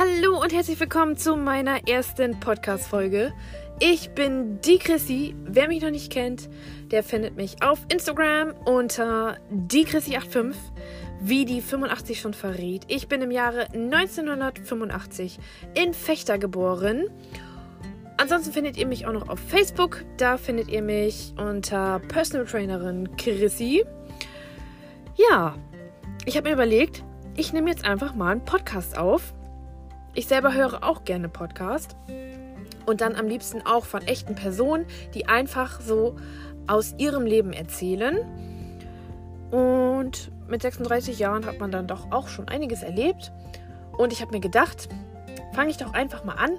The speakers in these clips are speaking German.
Hallo und herzlich willkommen zu meiner ersten Podcast-Folge. Ich bin die Chrissy. Wer mich noch nicht kennt, der findet mich auf Instagram unter diechrissi85, wie die 85 schon verrät. Ich bin im Jahre 1985 in Fechter geboren. Ansonsten findet ihr mich auch noch auf Facebook. Da findet ihr mich unter Personal Trainerin Chrissy. Ja, ich habe mir überlegt, ich nehme jetzt einfach mal einen Podcast auf ich selber höre auch gerne Podcast. Und dann am liebsten auch von echten Personen, die einfach so aus ihrem Leben erzählen. Und mit 36 Jahren hat man dann doch auch schon einiges erlebt. Und ich habe mir gedacht, fange ich doch einfach mal an.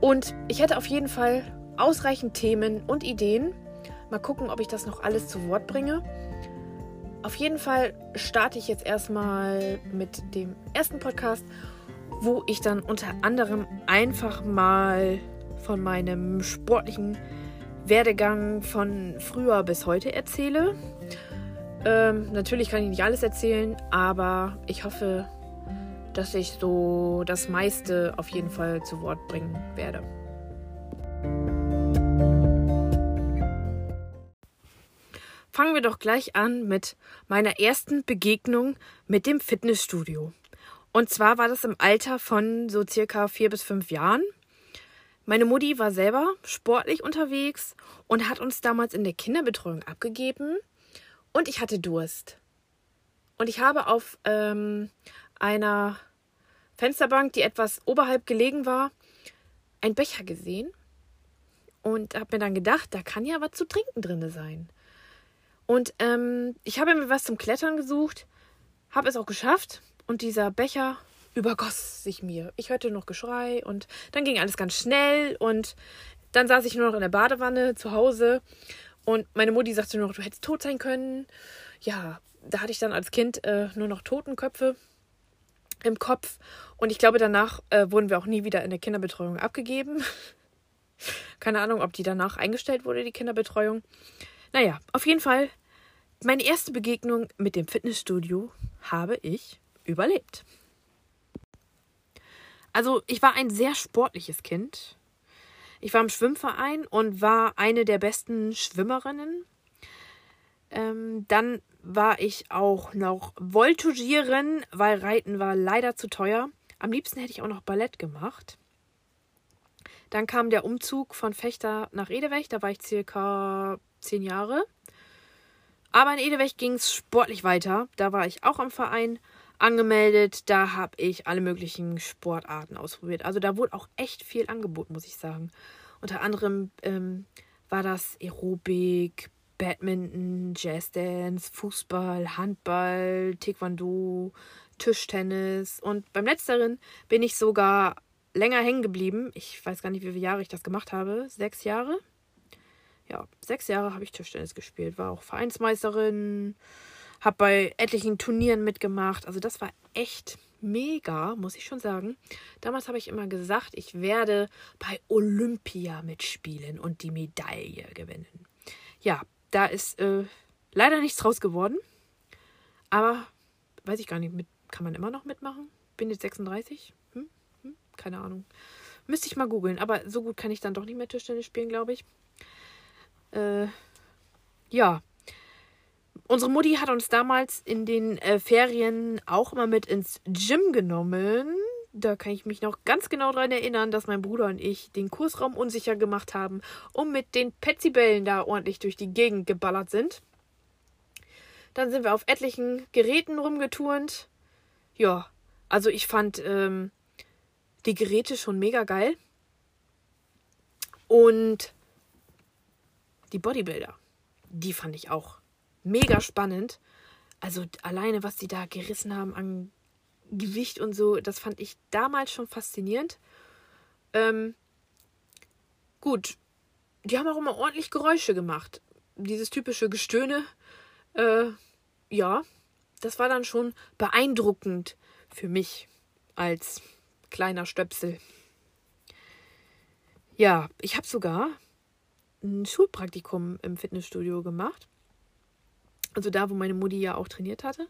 Und ich hätte auf jeden Fall ausreichend Themen und Ideen. Mal gucken, ob ich das noch alles zu Wort bringe. Auf jeden Fall starte ich jetzt erstmal mit dem ersten Podcast wo ich dann unter anderem einfach mal von meinem sportlichen Werdegang von früher bis heute erzähle. Ähm, natürlich kann ich nicht alles erzählen, aber ich hoffe, dass ich so das meiste auf jeden Fall zu Wort bringen werde. Fangen wir doch gleich an mit meiner ersten Begegnung mit dem Fitnessstudio. Und zwar war das im Alter von so circa vier bis fünf Jahren. Meine Mutti war selber sportlich unterwegs und hat uns damals in der Kinderbetreuung abgegeben. Und ich hatte Durst. Und ich habe auf ähm, einer Fensterbank, die etwas oberhalb gelegen war, einen Becher gesehen. Und habe mir dann gedacht, da kann ja was zu trinken drin sein. Und ähm, ich habe mir was zum Klettern gesucht, habe es auch geschafft und dieser Becher übergoss sich mir. Ich hörte noch Geschrei und dann ging alles ganz schnell und dann saß ich nur noch in der Badewanne zu Hause und meine Mutti sagte nur noch, du hättest tot sein können. Ja, da hatte ich dann als Kind äh, nur noch Totenköpfe im Kopf und ich glaube, danach äh, wurden wir auch nie wieder in der Kinderbetreuung abgegeben. Keine Ahnung, ob die danach eingestellt wurde, die Kinderbetreuung. Naja, auf jeden Fall, meine erste Begegnung mit dem Fitnessstudio habe ich überlebt. Also ich war ein sehr sportliches Kind. Ich war im Schwimmverein und war eine der besten Schwimmerinnen. Ähm, dann war ich auch noch Voltigieren, weil Reiten war leider zu teuer. Am liebsten hätte ich auch noch Ballett gemacht. Dann kam der Umzug von Fechter nach Edeweg. Da war ich circa zehn Jahre. Aber in Edeweg ging es sportlich weiter. Da war ich auch im Verein angemeldet. Da habe ich alle möglichen Sportarten ausprobiert. Also da wurde auch echt viel angeboten, muss ich sagen. Unter anderem ähm, war das Aerobik, Badminton, Jazzdance, Fußball, Handball, Taekwondo, Tischtennis. Und beim letzteren bin ich sogar länger hängen geblieben. Ich weiß gar nicht, wie viele Jahre ich das gemacht habe. Sechs Jahre? Ja, sechs Jahre habe ich Tischtennis gespielt. War auch Vereinsmeisterin, habe bei etlichen Turnieren mitgemacht. Also das war echt mega, muss ich schon sagen. Damals habe ich immer gesagt, ich werde bei Olympia mitspielen und die Medaille gewinnen. Ja, da ist äh, leider nichts draus geworden. Aber weiß ich gar nicht, mit, kann man immer noch mitmachen? Bin jetzt 36? Hm? Hm? Keine Ahnung. Müsste ich mal googeln. Aber so gut kann ich dann doch nicht mehr Tischtennis spielen, glaube ich. Äh, ja, Unsere Mutti hat uns damals in den äh, Ferien auch immer mit ins Gym genommen. Da kann ich mich noch ganz genau daran erinnern, dass mein Bruder und ich den Kursraum unsicher gemacht haben und mit den Petsybällen da ordentlich durch die Gegend geballert sind. Dann sind wir auf etlichen Geräten rumgeturnt. Ja, also ich fand ähm, die Geräte schon mega geil. Und die Bodybuilder, die fand ich auch mega spannend. Also alleine, was die da gerissen haben an Gewicht und so, das fand ich damals schon faszinierend. Ähm, gut, die haben auch immer ordentlich Geräusche gemacht. Dieses typische Gestöhne, äh, ja, das war dann schon beeindruckend für mich als kleiner Stöpsel. Ja, ich habe sogar ein Schulpraktikum im Fitnessstudio gemacht. Also da, wo meine Mutti ja auch trainiert hatte.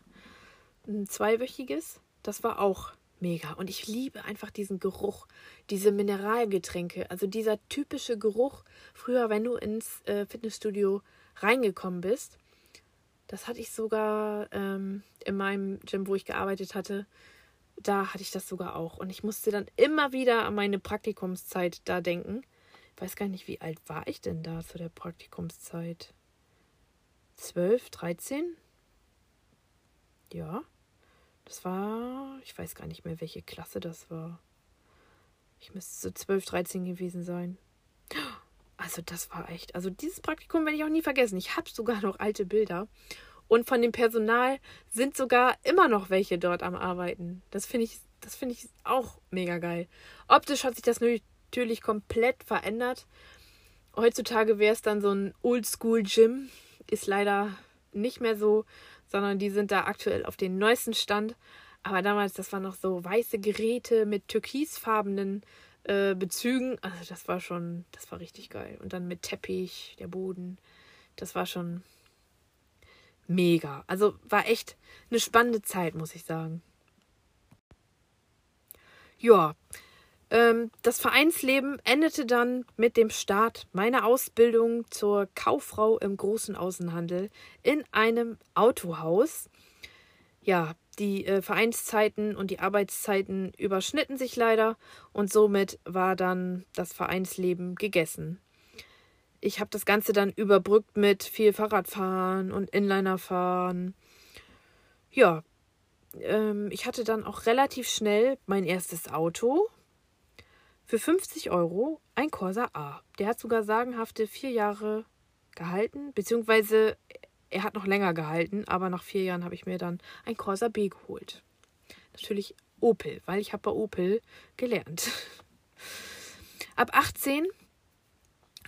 Ein zweiwöchiges. Das war auch mega. Und ich liebe einfach diesen Geruch, diese Mineralgetränke. Also dieser typische Geruch, früher, wenn du ins äh, Fitnessstudio reingekommen bist. Das hatte ich sogar ähm, in meinem Gym, wo ich gearbeitet hatte. Da hatte ich das sogar auch. Und ich musste dann immer wieder an meine Praktikumszeit da denken. Ich weiß gar nicht, wie alt war ich denn da zu der Praktikumszeit? 12, 13? Ja. Das war, ich weiß gar nicht mehr, welche Klasse das war. Ich müsste so 12, 13 gewesen sein. Also das war echt, also dieses Praktikum werde ich auch nie vergessen. Ich habe sogar noch alte Bilder. Und von dem Personal sind sogar immer noch welche dort am Arbeiten. Das finde ich, das finde ich auch mega geil. Optisch hat sich das natürlich komplett verändert. Heutzutage wäre es dann so ein Oldschool-Gym. Ist leider nicht mehr so sondern die sind da aktuell auf den neuesten Stand. Aber damals, das waren noch so weiße Geräte mit türkisfarbenen äh, Bezügen. Also das war schon, das war richtig geil. Und dann mit Teppich, der Boden. Das war schon mega. Also war echt eine spannende Zeit, muss ich sagen. Ja, das Vereinsleben endete dann mit dem Start meiner Ausbildung zur Kauffrau im großen Außenhandel in einem Autohaus. Ja, die äh, Vereinszeiten und die Arbeitszeiten überschnitten sich leider und somit war dann das Vereinsleben gegessen. Ich habe das Ganze dann überbrückt mit viel Fahrradfahren und Inlinerfahren. Ja, ähm, ich hatte dann auch relativ schnell mein erstes Auto, für 50 Euro ein Corsa A. Der hat sogar sagenhafte vier Jahre gehalten, beziehungsweise er hat noch länger gehalten, aber nach vier Jahren habe ich mir dann ein Corsa B geholt. Natürlich Opel, weil ich habe bei Opel gelernt. Ab 18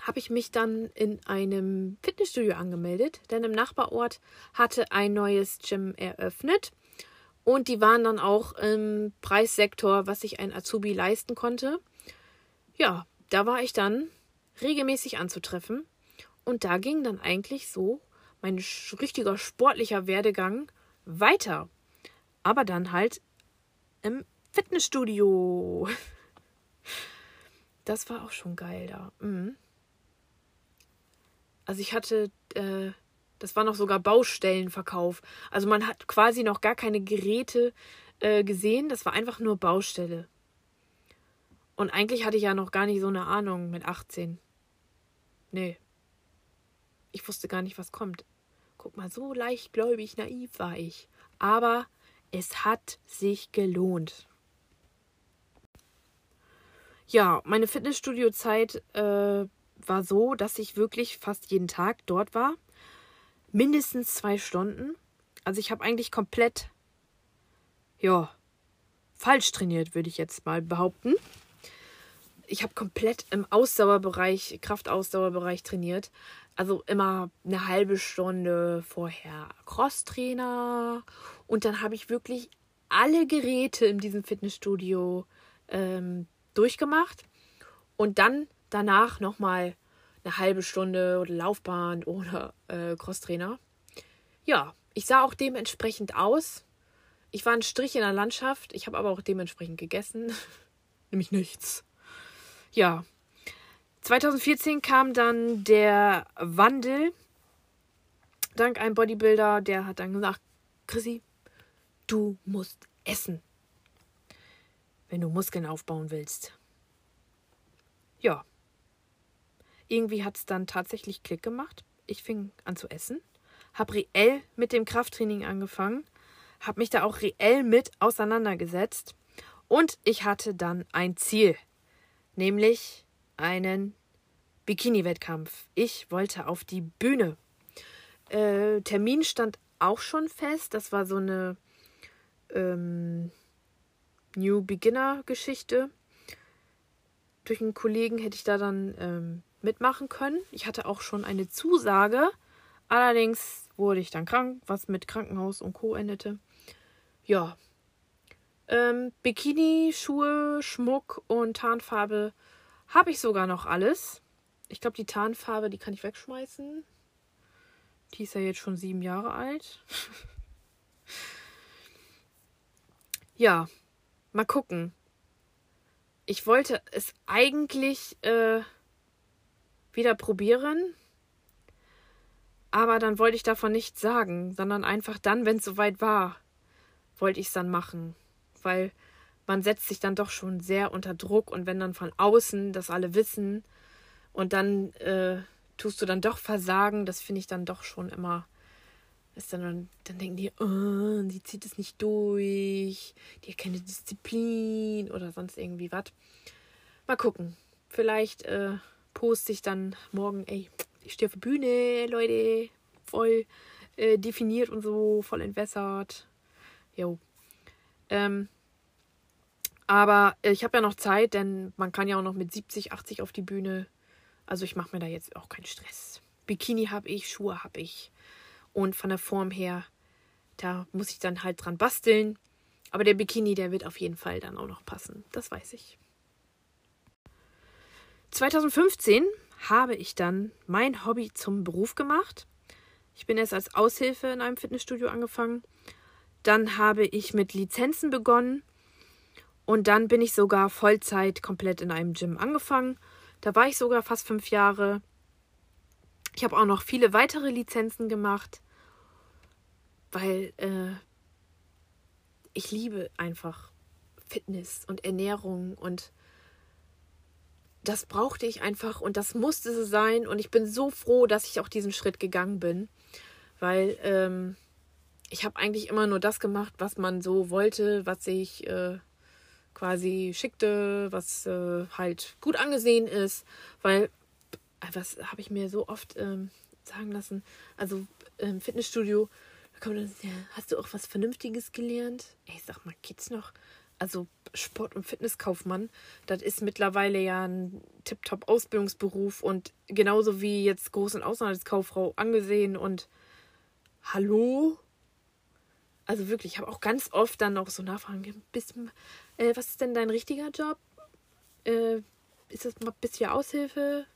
habe ich mich dann in einem Fitnessstudio angemeldet, denn im Nachbarort hatte ein neues Gym eröffnet und die waren dann auch im Preissektor, was sich ein Azubi leisten konnte ja, da war ich dann regelmäßig anzutreffen. Und da ging dann eigentlich so mein richtiger sportlicher Werdegang weiter. Aber dann halt im Fitnessstudio. Das war auch schon geil da. Mhm. Also ich hatte, äh, das war noch sogar Baustellenverkauf. Also man hat quasi noch gar keine Geräte äh, gesehen. Das war einfach nur Baustelle. Und eigentlich hatte ich ja noch gar nicht so eine Ahnung mit 18. Nee. Ich wusste gar nicht, was kommt. Guck mal, so leichtgläubig naiv war ich. Aber es hat sich gelohnt. Ja, meine Fitnessstudio-Zeit äh, war so, dass ich wirklich fast jeden Tag dort war. Mindestens zwei Stunden. Also ich habe eigentlich komplett, ja, falsch trainiert, würde ich jetzt mal behaupten ich habe komplett im Ausdauerbereich, Kraftausdauerbereich trainiert. Also immer eine halbe Stunde vorher Crosstrainer. Und dann habe ich wirklich alle Geräte in diesem Fitnessstudio ähm, durchgemacht. Und dann danach nochmal eine halbe Stunde oder Laufbahn oder äh, Crosstrainer. Ja, ich sah auch dementsprechend aus. Ich war ein Strich in der Landschaft. Ich habe aber auch dementsprechend gegessen. Nämlich nichts ja, 2014 kam dann der Wandel. Dank einem Bodybuilder, der hat dann gesagt, Chrissy, du musst essen, wenn du Muskeln aufbauen willst. Ja. Irgendwie hat es dann tatsächlich Klick gemacht. Ich fing an zu essen, habe reell mit dem Krafttraining angefangen, habe mich da auch reell mit auseinandergesetzt und ich hatte dann ein Ziel nämlich einen Bikini-Wettkampf. Ich wollte auf die Bühne. Äh, Termin stand auch schon fest. Das war so eine ähm, New Beginner-Geschichte. Durch einen Kollegen hätte ich da dann ähm, mitmachen können. Ich hatte auch schon eine Zusage. Allerdings wurde ich dann krank, was mit Krankenhaus und Co. endete. Ja, ähm, Bikini, Schuhe, Schmuck und Tarnfarbe habe ich sogar noch alles. Ich glaube, die Tarnfarbe, die kann ich wegschmeißen. Die ist ja jetzt schon sieben Jahre alt. ja, mal gucken. Ich wollte es eigentlich äh, wieder probieren, aber dann wollte ich davon nichts sagen, sondern einfach dann, wenn es soweit war, wollte ich es dann machen. Weil man setzt sich dann doch schon sehr unter Druck und wenn dann von außen das alle wissen und dann äh, tust du dann doch versagen, das finde ich dann doch schon immer. Ist dann, dann denken die, oh, zieht es nicht durch, die hat keine Disziplin oder sonst irgendwie was. Mal gucken. Vielleicht äh, poste ich dann morgen, ey, ich stehe auf der Bühne, Leute, voll äh, definiert und so, voll entwässert. Jo. Ähm, aber ich habe ja noch Zeit, denn man kann ja auch noch mit 70, 80 auf die Bühne. Also ich mache mir da jetzt auch keinen Stress. Bikini habe ich, Schuhe habe ich. Und von der Form her, da muss ich dann halt dran basteln. Aber der Bikini, der wird auf jeden Fall dann auch noch passen. Das weiß ich. 2015 habe ich dann mein Hobby zum Beruf gemacht. Ich bin erst als Aushilfe in einem Fitnessstudio angefangen. Dann habe ich mit Lizenzen begonnen. Und dann bin ich sogar Vollzeit komplett in einem Gym angefangen. Da war ich sogar fast fünf Jahre. Ich habe auch noch viele weitere Lizenzen gemacht, weil äh, ich liebe einfach Fitness und Ernährung und das brauchte ich einfach und das musste so sein und ich bin so froh, dass ich auch diesen Schritt gegangen bin, weil ähm, ich habe eigentlich immer nur das gemacht, was man so wollte, was ich äh, quasi schickte, was äh, halt gut angesehen ist, weil was habe ich mir so oft ähm, sagen lassen? Also im Fitnessstudio, da kommt dann, ja, hast du auch was Vernünftiges gelernt? Ey, sag mal, geht's noch? Also Sport- und Fitnesskaufmann, das ist mittlerweile ja ein tiptop Ausbildungsberuf und genauso wie jetzt Groß- und Außenhandelskauffrau angesehen und hallo? Also wirklich, ich habe auch ganz oft dann auch so Nachfragen, bist, äh, was ist denn dein richtiger Job? Äh, ist das mal bist du Aushilfe?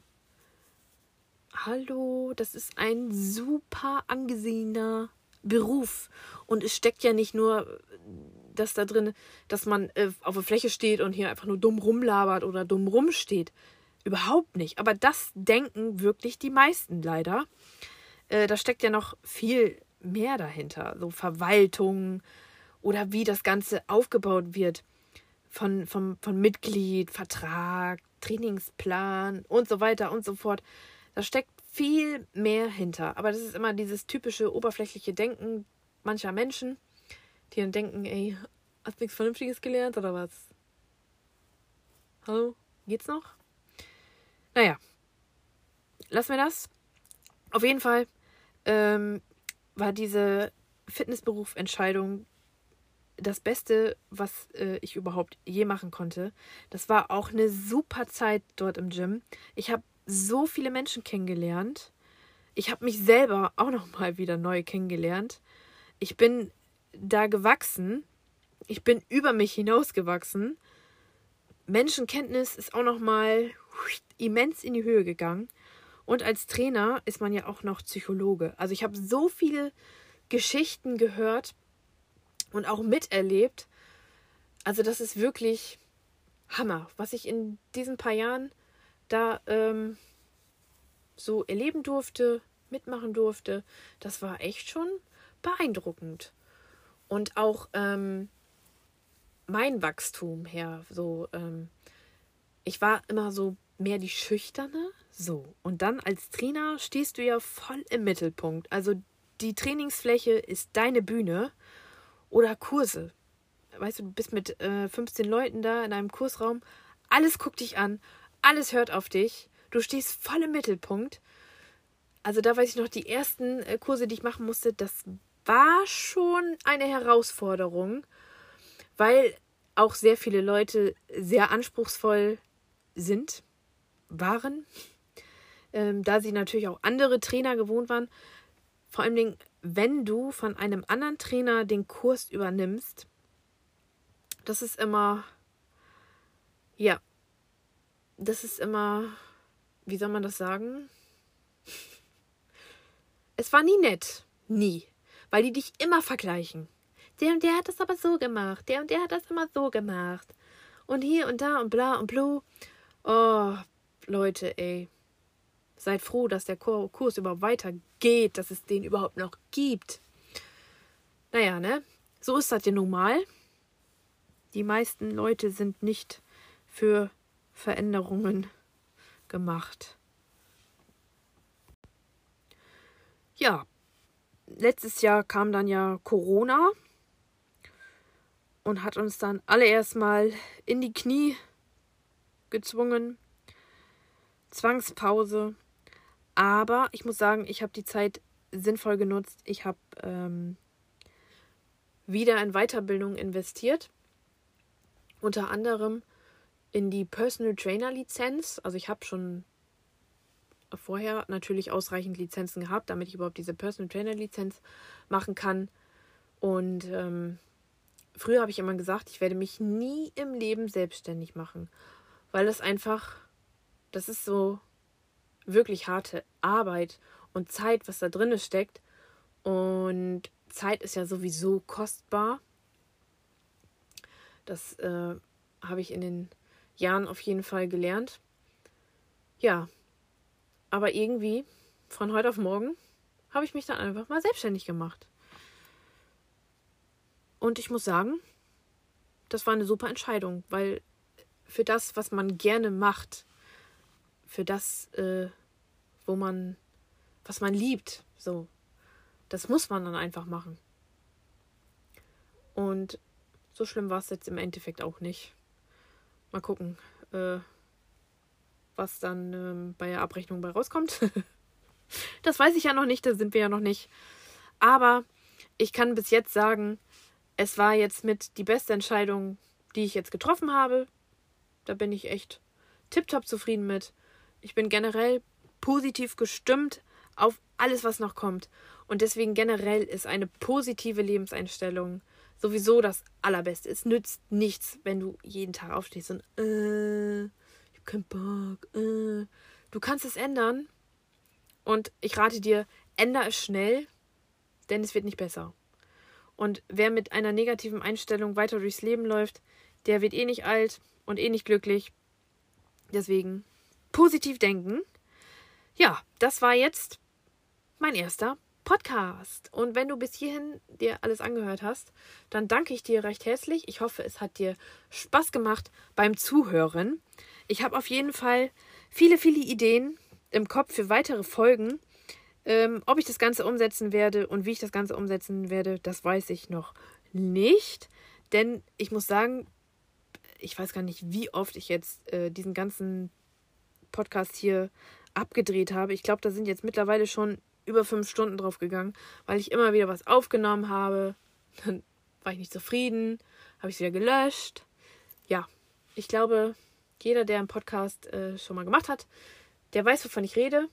hallo, das ist ein super angesehener Beruf. Und es steckt ja nicht nur das da drin, dass man äh, auf der Fläche steht und hier einfach nur dumm rumlabert oder dumm rumsteht. Überhaupt nicht. Aber das denken wirklich die meisten leider. Äh, da steckt ja noch viel mehr dahinter. So Verwaltung oder wie das Ganze aufgebaut wird. Von, von, von Mitglied, Vertrag, Trainingsplan und so weiter und so fort. Da steckt viel mehr hinter. Aber das ist immer dieses typische oberflächliche Denken mancher Menschen, die dann denken, ey, hast du nichts Vernünftiges gelernt oder was? Hallo? Geht's noch? Naja, lassen wir das. Auf jeden Fall ähm, war diese Fitnessberufentscheidung das Beste, was äh, ich überhaupt je machen konnte. Das war auch eine super Zeit dort im Gym. Ich habe so viele Menschen kennengelernt. Ich habe mich selber auch noch mal wieder neu kennengelernt. Ich bin da gewachsen. Ich bin über mich hinausgewachsen. Menschenkenntnis ist auch noch mal immens in die Höhe gegangen. Und als Trainer ist man ja auch noch Psychologe. Also ich habe so viele Geschichten gehört und auch miterlebt. Also das ist wirklich Hammer, was ich in diesen paar Jahren da ähm, so erleben durfte, mitmachen durfte, das war echt schon beeindruckend. Und auch ähm, mein Wachstum her, so, ähm, ich war immer so mehr die Schüchterne, so. Und dann als Trainer stehst du ja voll im Mittelpunkt. Also die Trainingsfläche ist deine Bühne oder Kurse. Weißt du, du bist mit äh, 15 Leuten da in einem Kursraum, alles guckt dich an, alles hört auf dich. Du stehst voll im Mittelpunkt. Also da weiß ich noch, die ersten äh, Kurse, die ich machen musste, das war schon eine Herausforderung, weil auch sehr viele Leute sehr anspruchsvoll sind, waren, ähm, da sie natürlich auch andere Trainer gewohnt waren. Vor allen Dingen, wenn du von einem anderen Trainer den Kurs übernimmst, das ist immer, ja, das ist immer, wie soll man das sagen? Es war nie nett. Nie. Weil die dich immer vergleichen. der und der hat das aber so gemacht, der und der hat das immer so gemacht. Und hier und da und bla und blu. Oh, Leute, ey. Seid froh, dass der Kurs überhaupt weitergeht, dass es den überhaupt noch gibt. Naja, ne? So ist das ja nun mal. Die meisten Leute sind nicht für Veränderungen gemacht. Ja, letztes Jahr kam dann ja Corona und hat uns dann alle erstmal in die Knie gezwungen. Zwangspause. Aber ich muss sagen, ich habe die Zeit sinnvoll genutzt. Ich habe ähm, wieder in Weiterbildung investiert. Unter anderem in die Personal Trainer Lizenz. Also ich habe schon vorher natürlich ausreichend Lizenzen gehabt, damit ich überhaupt diese Personal Trainer Lizenz machen kann. Und ähm, früher habe ich immer gesagt, ich werde mich nie im Leben selbstständig machen, weil das einfach, das ist so wirklich harte Arbeit und Zeit, was da drin steckt. Und Zeit ist ja sowieso kostbar. Das äh, habe ich in den Jahren auf jeden Fall gelernt. Ja, aber irgendwie von heute auf morgen habe ich mich dann einfach mal selbstständig gemacht. Und ich muss sagen, das war eine super Entscheidung, weil für das, was man gerne macht, für das, äh, wo man, was man liebt, so, das muss man dann einfach machen. Und so schlimm war es jetzt im Endeffekt auch nicht. Mal gucken, äh, was dann ähm, bei der Abrechnung bei rauskommt. das weiß ich ja noch nicht, da sind wir ja noch nicht. Aber ich kann bis jetzt sagen, es war jetzt mit die beste Entscheidung, die ich jetzt getroffen habe. Da bin ich echt tiptop zufrieden mit. Ich bin generell positiv gestimmt auf alles, was noch kommt. Und deswegen generell ist eine positive Lebenseinstellung sowieso das Allerbeste. Es nützt nichts, wenn du jeden Tag aufstehst und äh, ich hab keinen Bock. Äh. Du kannst es ändern. Und ich rate dir, änder es schnell, denn es wird nicht besser. Und wer mit einer negativen Einstellung weiter durchs Leben läuft, der wird eh nicht alt und eh nicht glücklich. Deswegen positiv denken. Ja, das war jetzt mein erster Podcast. Und wenn du bis hierhin dir alles angehört hast, dann danke ich dir recht herzlich. Ich hoffe, es hat dir Spaß gemacht beim Zuhören. Ich habe auf jeden Fall viele, viele Ideen im Kopf für weitere Folgen. Ähm, ob ich das Ganze umsetzen werde und wie ich das Ganze umsetzen werde, das weiß ich noch nicht. Denn ich muss sagen, ich weiß gar nicht, wie oft ich jetzt äh, diesen ganzen Podcast hier abgedreht habe. Ich glaube, da sind jetzt mittlerweile schon über fünf Stunden drauf gegangen, weil ich immer wieder was aufgenommen habe. Dann war ich nicht zufrieden, habe ich es wieder gelöscht. Ja, ich glaube, jeder, der einen Podcast äh, schon mal gemacht hat, der weiß, wovon ich rede.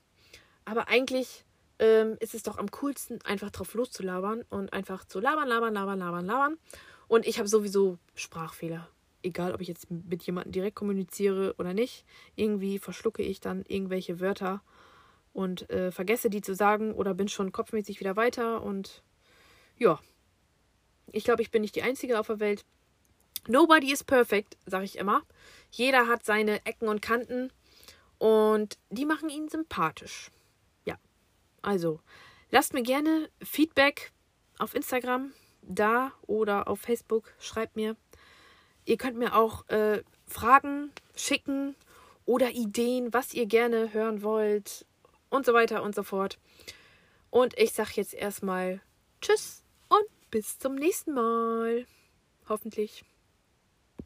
Aber eigentlich ähm, ist es doch am coolsten, einfach drauf loszulabern und einfach zu labern, labern, labern, labern, labern. Und ich habe sowieso Sprachfehler. Egal, ob ich jetzt mit jemandem direkt kommuniziere oder nicht. Irgendwie verschlucke ich dann irgendwelche Wörter und äh, vergesse die zu sagen oder bin schon kopfmäßig wieder weiter. Und ja, ich glaube, ich bin nicht die Einzige auf der Welt. Nobody is perfect, sage ich immer. Jeder hat seine Ecken und Kanten und die machen ihn sympathisch. Also, lasst mir gerne Feedback auf Instagram da oder auf Facebook. Schreibt mir. Ihr könnt mir auch äh, Fragen schicken oder Ideen, was ihr gerne hören wollt und so weiter und so fort. Und ich sage jetzt erstmal Tschüss und bis zum nächsten Mal. Hoffentlich.